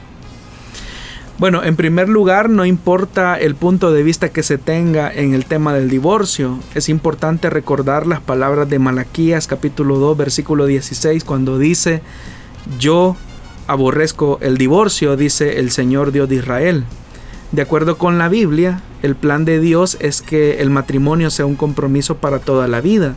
Bueno, en primer lugar, no importa el punto de vista que se tenga en el tema del divorcio, es importante recordar las palabras de Malaquías capítulo 2 versículo 16 cuando dice, yo aborrezco el divorcio, dice el Señor Dios de Israel. De acuerdo con la Biblia, el plan de Dios es que el matrimonio sea un compromiso para toda la vida.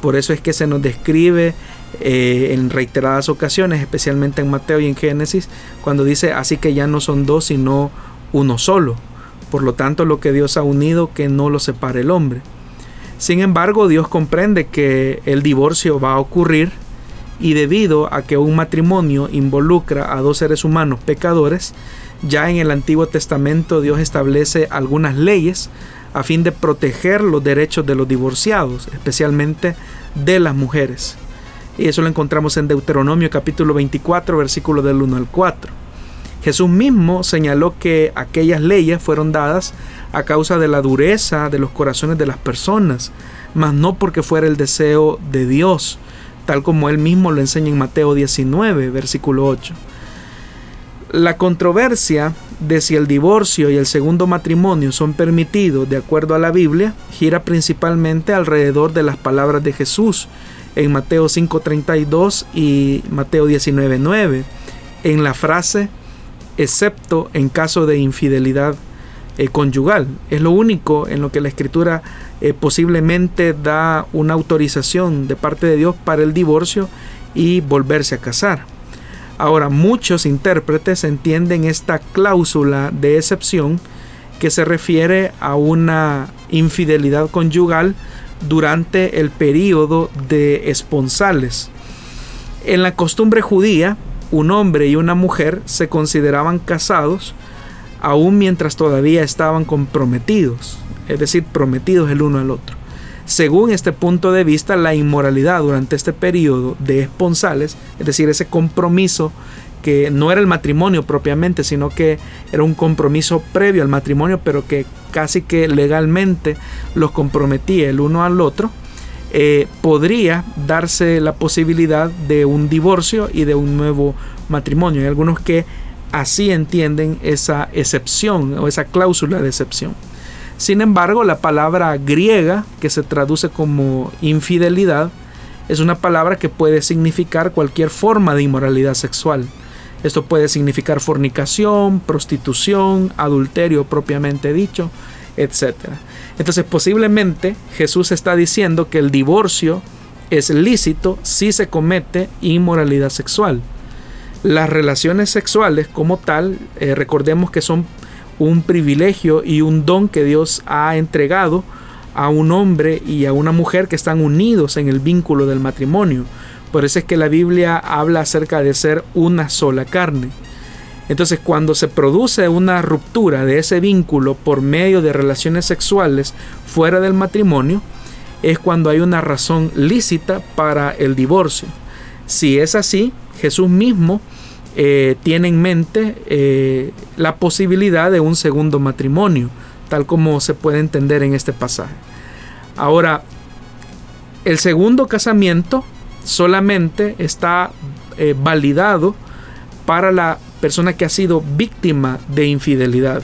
Por eso es que se nos describe eh, en reiteradas ocasiones, especialmente en Mateo y en Génesis, cuando dice, así que ya no son dos, sino uno solo. Por lo tanto, lo que Dios ha unido, que no lo separe el hombre. Sin embargo, Dios comprende que el divorcio va a ocurrir y debido a que un matrimonio involucra a dos seres humanos pecadores, ya en el Antiguo Testamento Dios establece algunas leyes a fin de proteger los derechos de los divorciados, especialmente de las mujeres. Y eso lo encontramos en Deuteronomio capítulo 24, versículo del 1 al 4. Jesús mismo señaló que aquellas leyes fueron dadas a causa de la dureza de los corazones de las personas, mas no porque fuera el deseo de Dios, tal como él mismo lo enseña en Mateo 19, versículo 8. La controversia de si el divorcio y el segundo matrimonio son permitidos de acuerdo a la Biblia gira principalmente alrededor de las palabras de Jesús en Mateo 5:32 y Mateo 19:9 en la frase excepto en caso de infidelidad eh, conyugal. Es lo único en lo que la escritura eh, posiblemente da una autorización de parte de Dios para el divorcio y volverse a casar. Ahora, muchos intérpretes entienden esta cláusula de excepción que se refiere a una infidelidad conyugal durante el periodo de esponsales. En la costumbre judía, un hombre y una mujer se consideraban casados aún mientras todavía estaban comprometidos es decir, prometidos el uno al otro. Según este punto de vista, la inmoralidad durante este periodo de esponsales, es decir, ese compromiso que no era el matrimonio propiamente, sino que era un compromiso previo al matrimonio, pero que casi que legalmente los comprometía el uno al otro, eh, podría darse la posibilidad de un divorcio y de un nuevo matrimonio. Hay algunos que así entienden esa excepción o esa cláusula de excepción. Sin embargo, la palabra griega, que se traduce como infidelidad, es una palabra que puede significar cualquier forma de inmoralidad sexual. Esto puede significar fornicación, prostitución, adulterio propiamente dicho, etc. Entonces posiblemente Jesús está diciendo que el divorcio es lícito si se comete inmoralidad sexual. Las relaciones sexuales como tal, eh, recordemos que son un privilegio y un don que Dios ha entregado a un hombre y a una mujer que están unidos en el vínculo del matrimonio. Por eso es que la Biblia habla acerca de ser una sola carne. Entonces cuando se produce una ruptura de ese vínculo por medio de relaciones sexuales fuera del matrimonio, es cuando hay una razón lícita para el divorcio. Si es así, Jesús mismo eh, tiene en mente eh, la posibilidad de un segundo matrimonio, tal como se puede entender en este pasaje. Ahora, el segundo casamiento solamente está eh, validado para la persona que ha sido víctima de infidelidad.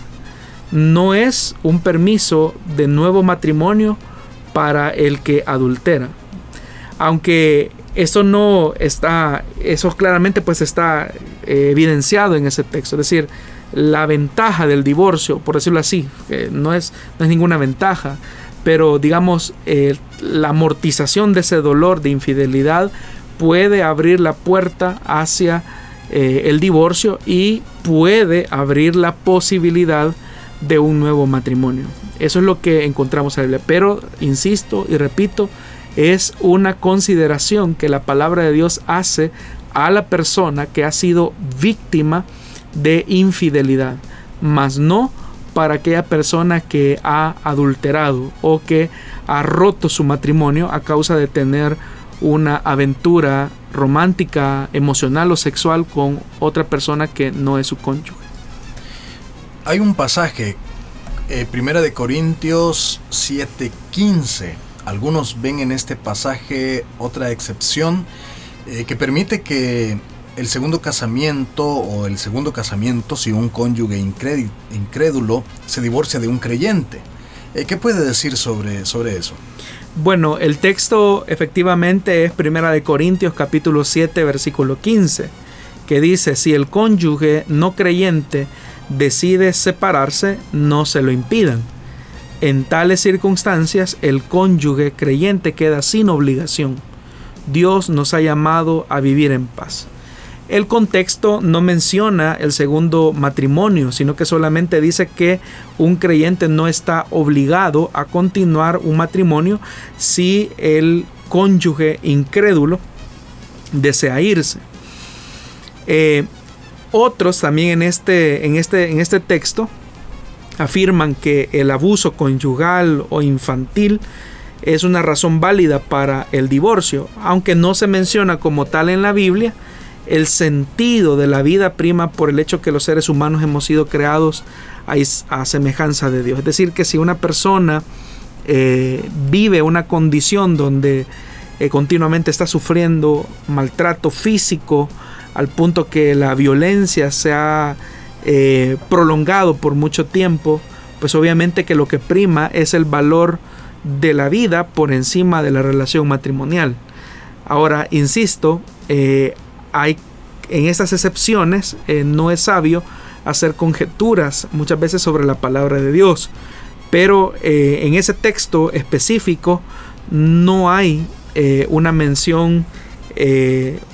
No es un permiso de nuevo matrimonio para el que adultera. Aunque eso no está, eso claramente pues está eh, evidenciado en ese texto. Es decir, la ventaja del divorcio, por decirlo así, no, es, no es ninguna ventaja, pero digamos, eh, la amortización de ese dolor de infidelidad puede abrir la puerta hacia eh, el divorcio y puede abrir la posibilidad de un nuevo matrimonio. Eso es lo que encontramos en la Biblia. Pero, insisto y repito, es una consideración que la palabra de Dios hace a la persona que ha sido víctima de infidelidad, mas no para aquella persona que ha adulterado o que ha roto su matrimonio a causa de tener una aventura romántica, emocional o sexual con otra persona que no es su cónyuge. Hay un pasaje, eh, Primera de Corintios 7:15. Algunos ven en este pasaje otra excepción eh, que permite que el segundo casamiento o el segundo casamiento si un cónyuge incrédulo se divorcia de un creyente. Eh, ¿Qué puede decir sobre, sobre eso? Bueno, el texto efectivamente es Primera de Corintios capítulo 7 versículo 15, que dice, si el cónyuge no creyente decide separarse, no se lo impidan. En tales circunstancias, el cónyuge creyente queda sin obligación. Dios nos ha llamado a vivir en paz. El contexto no menciona el segundo matrimonio, sino que solamente dice que un creyente no está obligado a continuar un matrimonio si el cónyuge incrédulo desea irse. Eh, otros también en este, en, este, en este texto afirman que el abuso conyugal o infantil es una razón válida para el divorcio, aunque no se menciona como tal en la Biblia, el sentido de la vida prima por el hecho que los seres humanos hemos sido creados a, semejanza de Dios. Es decir, que si una persona eh, vive una condición donde eh, continuamente está sufriendo maltrato físico al punto que la violencia se ha eh, prolongado por mucho tiempo, pues obviamente que lo que prima es el valor de la vida por encima de la relación matrimonial. Ahora, insisto, hay en estas excepciones eh, no es sabio hacer conjeturas muchas veces sobre la palabra de Dios. Pero eh, en ese texto específico no hay eh, una mención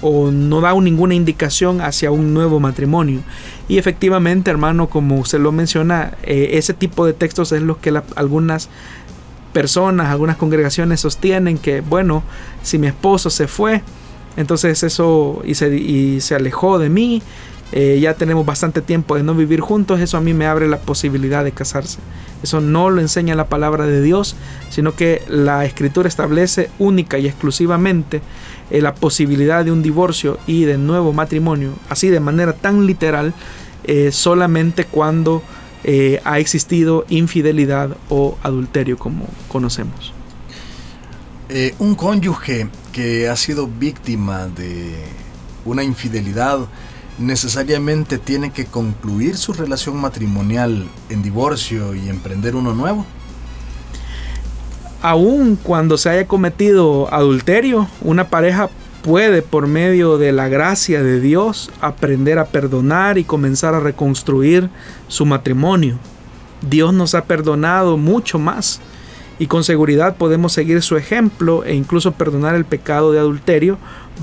o no da ninguna indicación hacia un nuevo matrimonio. Y efectivamente, hermano, como usted lo menciona, ese tipo de textos es lo que algunas personas, algunas congregaciones sostienen que, bueno, si mi esposo se fue, entonces eso y se, y se alejó de mí. Eh, ya tenemos bastante tiempo de no vivir juntos. Eso a mí me abre la posibilidad de casarse. Eso no lo enseña la palabra de Dios, sino que la escritura establece única y exclusivamente eh, la posibilidad de un divorcio y de nuevo matrimonio, así de manera tan literal, eh, solamente cuando ha existido infidelidad o adulterio como conocemos. un cónyuge que ha sido víctima de una infidelidad necesariamente tiene que concluir su relación matrimonial en divorcio y emprender uno nuevo? Aún cuando se haya cometido adulterio, una pareja puede por medio de la gracia de Dios aprender a perdonar y comenzar a reconstruir su matrimonio. Dios nos ha perdonado mucho más y con seguridad podemos seguir su ejemplo e incluso perdonar el pecado de adulterio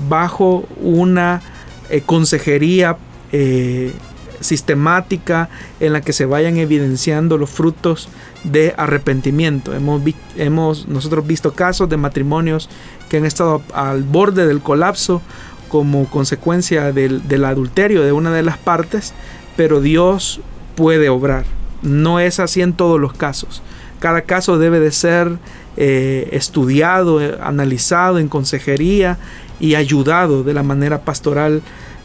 bajo una eh, consejería eh, sistemática en la que se vayan evidenciando los frutos de arrepentimiento. Hemos, hemos nosotros visto casos de matrimonios que han estado al borde del colapso como consecuencia del, del adulterio de una de las partes, pero Dios puede obrar. No es así en todos los casos. Cada caso debe de ser eh, estudiado, eh, analizado en consejería y ayudado de la manera pastoral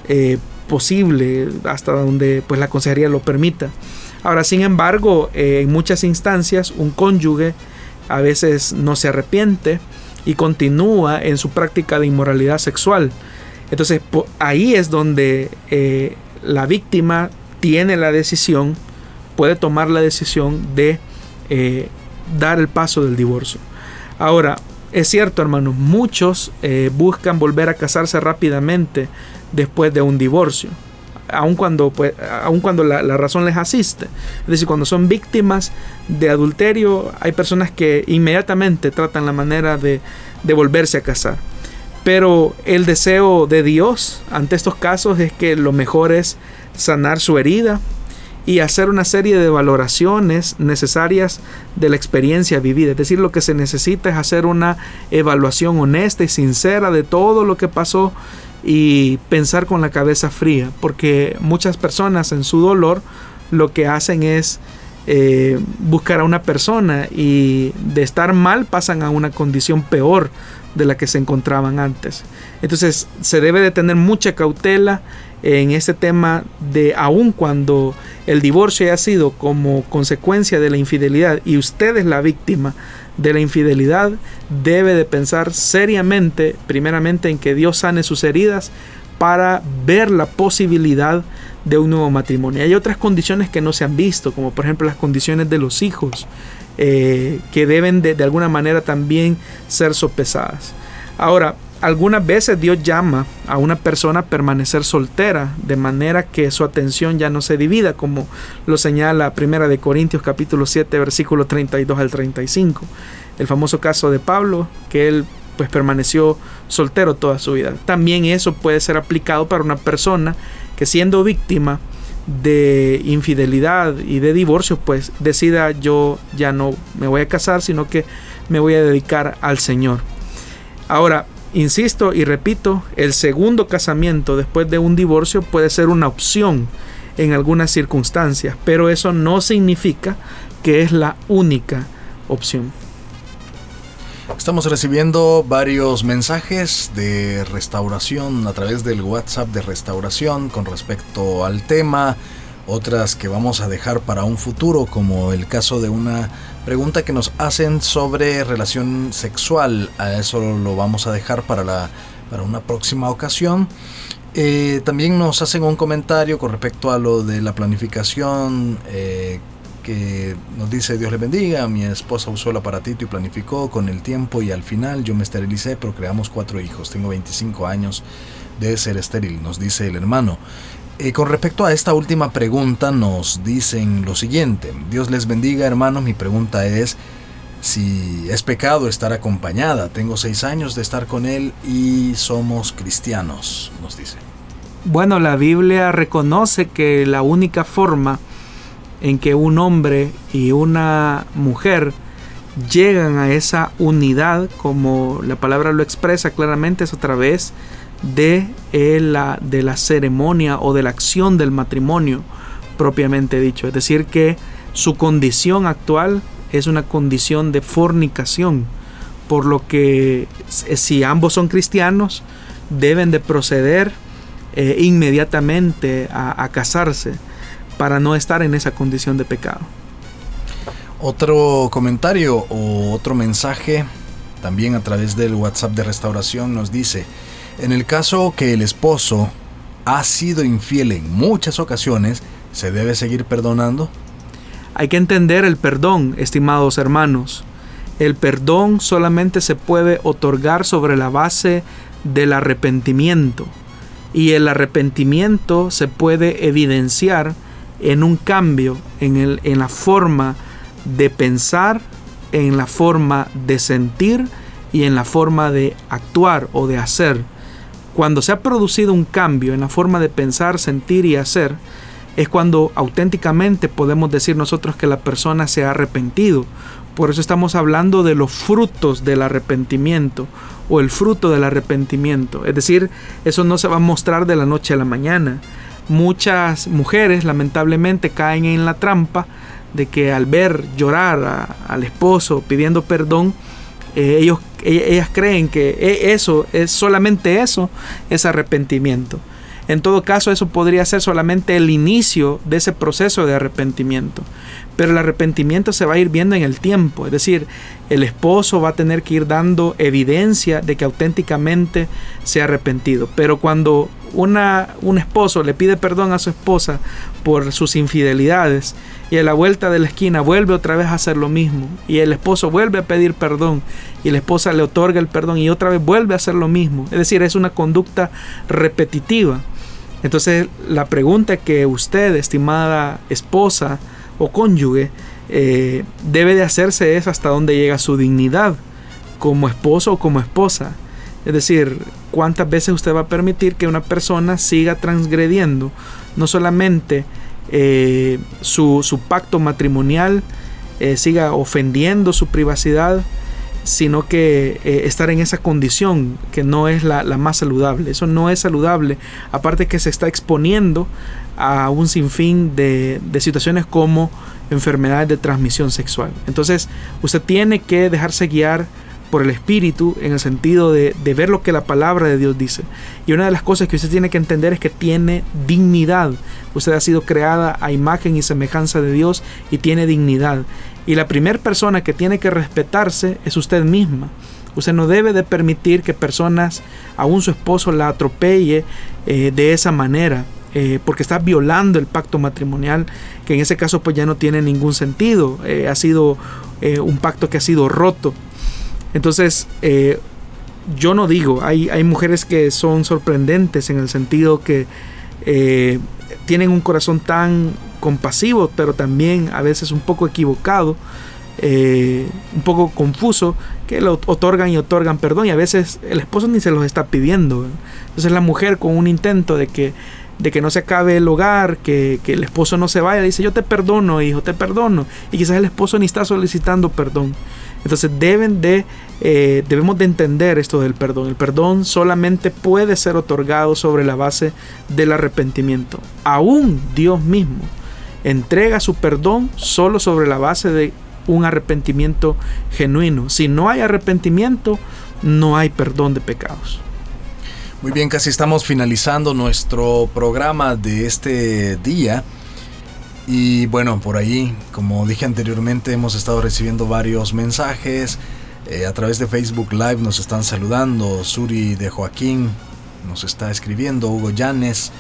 eh, posible hasta donde pues la consejería lo permita. Ahora, sin embargo, en muchas instancias un cónyuge a veces no se arrepiente y continúa en su práctica de inmoralidad sexual. Entonces ahí es donde la víctima tiene la decisión, puede tomar la decisión de eh, dar el paso del divorcio. Ahora, es cierto, hermanos, muchos eh, buscan volver a casarse rápidamente después de un divorcio, aun cuando, pues, cuando la, razón les asiste. Es decir, cuando son víctimas de adulterio, hay personas que inmediatamente tratan la manera de, de volverse a casar. Pero el deseo de Dios ante estos casos es que lo mejor es sanar su herida, y hacer una serie de valoraciones necesarias de la experiencia vivida. Es decir, lo que se necesita es hacer una evaluación honesta y sincera de todo lo que pasó y pensar con la cabeza fría, porque muchas personas en su dolor lo que hacen es eh, buscar a una persona y de estar mal pasan a una condición peor de la que se encontraban antes. Entonces se debe de tener mucha cautela en este tema de aun cuando el divorcio haya sido como consecuencia de la infidelidad y usted es la víctima de la infidelidad, debe de pensar seriamente, primeramente, en que Dios sane sus heridas para ver la posibilidad de un nuevo matrimonio. Hay otras condiciones que no se han visto, como por ejemplo las condiciones de los hijos, eh, que deben de, de alguna manera también ser sopesadas. Ahora, algunas veces Dios llama a una persona a permanecer soltera, de manera que su atención ya no se divida, como lo señala Primera de Corintios capítulo 7, versículo 32 al 35. El famoso caso de Pablo, que él pues permaneció soltero toda su vida. También eso puede ser aplicado para una persona que siendo víctima de infidelidad y de divorcio, pues decida yo ya no me voy a casar, sino que me voy a dedicar al Señor. Ahora, insisto y repito, el segundo casamiento después de un divorcio puede ser una opción en algunas circunstancias, pero eso no significa que es la única opción. Estamos recibiendo varios mensajes de restauración a través del WhatsApp de restauración con respecto al tema, otras que vamos a dejar para un futuro, como el caso de una pregunta que nos hacen sobre relación sexual. A eso lo vamos a dejar para, la, para una próxima ocasión. Eh, también nos hacen un comentario con respecto a lo de la planificación eh, que nos dice Dios le bendiga, mi esposa usó el aparatito y planificó con el tiempo y al final yo me esterilicé, pero creamos cuatro hijos, tengo 25 años de ser estéril, nos dice el hermano. Eh, con respecto a esta última pregunta nos dicen lo siguiente, Dios les bendiga hermanos, mi pregunta es si es pecado estar acompañada, tengo seis años de estar con él y somos cristianos, nos dice. Bueno, la Biblia reconoce que la única forma en que un hombre y una mujer llegan a esa unidad, como la palabra lo expresa claramente, es a través de, eh, la, de la ceremonia o de la acción del matrimonio propiamente dicho. Es decir, que su condición actual es una condición de fornicación, por lo que si ambos son cristianos, deben de proceder eh, inmediatamente a casarse para no estar en esa condición de pecado. Otro comentario o otro mensaje también a través del WhatsApp de restauración nos dice, en el caso que el esposo ha sido infiel en muchas ocasiones, ¿se debe seguir perdonando? Hay que entender el perdón, estimados hermanos. El perdón solamente se puede otorgar sobre la base del arrepentimiento. Y el arrepentimiento se puede evidenciar en un cambio en, el, en la forma de pensar, en la forma de sentir y en la forma de actuar o de hacer. Cuando se ha producido un cambio en la forma de pensar, sentir y hacer, es cuando auténticamente podemos decir nosotros que la persona se ha arrepentido. Por eso estamos hablando de los frutos del arrepentimiento o el fruto del arrepentimiento. Es decir, eso no se va a mostrar de la noche a la mañana muchas mujeres lamentablemente caen en la trampa de que al ver llorar al esposo pidiendo perdón, eh, ellos, ellas creen que e, eso es solamente eso, es arrepentimiento. En todo caso, eso podría ser solamente el inicio de ese proceso de arrepentimiento. Pero el arrepentimiento se va a ir viendo en el tiempo. Es decir, el esposo va a tener que ir dando evidencia de que auténticamente se ha arrepentido. Pero cuando una, un esposo le pide perdón a su esposa por sus infidelidades y a la vuelta de la esquina vuelve otra vez a hacer lo mismo y el esposo vuelve a pedir perdón y la esposa le otorga el perdón y otra vez vuelve a hacer lo mismo. Es decir, es una conducta repetitiva. Entonces la pregunta que usted, estimada esposa o cónyuge, eh, debe de hacerse es hasta dónde llega su dignidad como esposo o como esposa. Es decir, cuántas veces usted va a permitir que una persona siga transgrediendo no solamente eh, su, pacto matrimonial, eh, siga ofendiendo su privacidad, sino que eh, estar en esa condición que no es la, más saludable. Eso no es saludable, aparte que se está exponiendo a un sinfín de, de situaciones como enfermedades de transmisión sexual. Entonces, usted tiene que dejarse guiar por el Espíritu en el sentido de, de, ver lo que la palabra de Dios dice. Y una de las cosas que usted tiene que entender es que tiene dignidad. Usted ha sido creada a imagen y semejanza de Dios y tiene dignidad. Y la primera persona que tiene que respetarse es usted misma. Usted no debe de permitir que personas, aún su esposo, la atropelle eh, de esa manera. Eh, porque está violando el pacto matrimonial, que en ese caso pues ya no tiene ningún sentido. Eh, ha sido un pacto que ha sido roto. Entonces, yo no digo, hay, hay mujeres que son sorprendentes en el sentido que tienen un corazón tan compasivo, pero también a veces un poco equivocado, eh, un poco confuso, que lo otorgan y otorgan perdón y a veces el esposo ni se los está pidiendo. Entonces la mujer con un intento de que, de que no se acabe el hogar, que, que el esposo no se vaya, dice yo te perdono, hijo, te perdono. Y quizás el esposo ni está solicitando perdón. Entonces deben de, eh, debemos de entender esto del perdón. El perdón solamente puede ser otorgado sobre la base del arrepentimiento. Aún Dios mismo entrega su perdón solo sobre la base de un arrepentimiento genuino. Si no hay arrepentimiento, no hay perdón de pecados. Muy bien, casi estamos finalizando nuestro programa de este día. Y bueno, por ahí, como dije anteriormente, hemos estado recibiendo varios mensajes. Eh, a través de Facebook Live nos están saludando. Suri de Joaquín nos está escribiendo. Hugo Llanes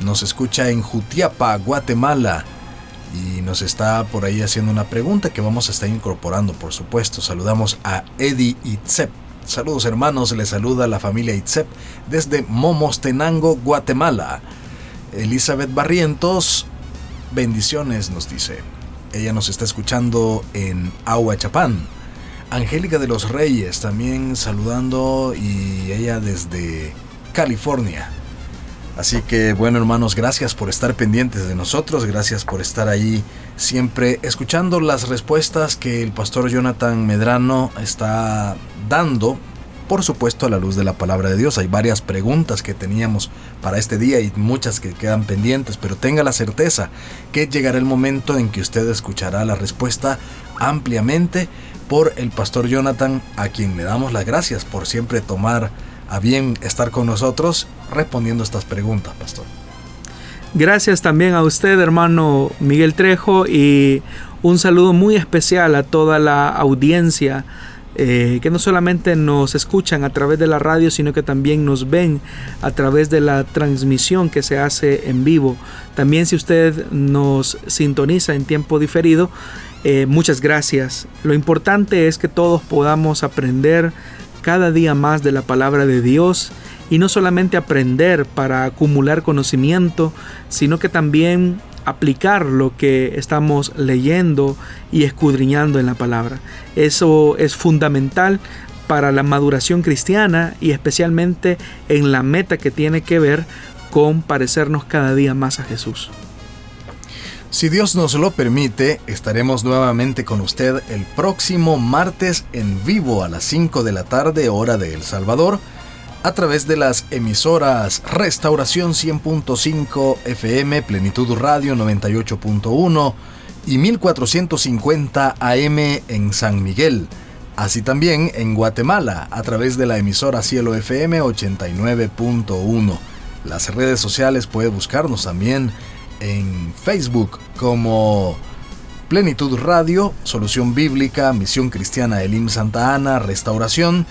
nos escucha en Jutiapa, Guatemala. Y nos está por ahí haciendo una pregunta que vamos a estar incorporando, por supuesto. Saludamos a Eddie Itzep. Saludos hermanos, le saluda la familia Itzep desde Momostenango, Guatemala. Elizabeth Barrientos Bendiciones, nos dice. Ella nos está escuchando en Chapán. Angélica de los Reyes también saludando y ella desde California. Así que bueno hermanos, gracias por estar pendientes de nosotros, gracias por estar ahí siempre escuchando las respuestas que el pastor Jonathan Medrano está dando por supuesto a la luz de la palabra de Dios. Hay varias preguntas que teníamos para este día y muchas que quedan pendientes, pero tenga la certeza que llegará el momento en que usted escuchará la respuesta ampliamente por el pastor Jonathan, a quien le damos las gracias por siempre tomar a bien estar con nosotros respondiendo estas preguntas, pastor. Gracias también a usted, hermano Miguel Trejo, y un saludo muy especial a toda la audiencia eh, que no solamente nos escuchan a través de la radio, sino que también nos ven a través de la transmisión que se hace en vivo. También si usted nos sintoniza en tiempo diferido, eh, muchas gracias. Lo importante es que todos podamos aprender cada día más de la palabra de Dios y no solamente aprender para acumular conocimiento, sino que también aplicar lo que estamos leyendo y escudriñando en la palabra. Eso es fundamental para la maduración cristiana y especialmente en la meta que tiene que ver con parecernos cada día más a Jesús. Si Dios nos lo permite, estaremos nuevamente con usted el próximo martes en vivo a las 5 de la tarde hora de El Salvador a través de las emisoras Restauración 100.5 FM, Plenitud Radio 98.1 y 1450 AM en San Miguel. Así también en Guatemala a través de la emisora Cielo FM 89.1. Las redes sociales puede buscarnos también en Facebook como Plenitud Radio, Solución Bíblica, Misión Cristiana Elim Santa Ana, Restauración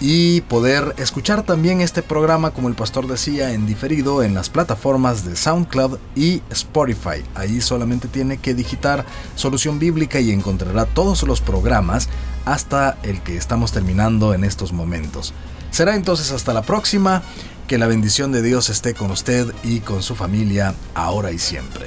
y poder escuchar también este programa, como el pastor decía, en diferido en las plataformas de SoundCloud y Spotify. Ahí solamente tiene que digitar Solución Bíblica y encontrará todos los programas hasta el que estamos terminando en estos momentos. Será entonces hasta la próxima. Que la bendición de Dios esté con usted y con su familia ahora y siempre.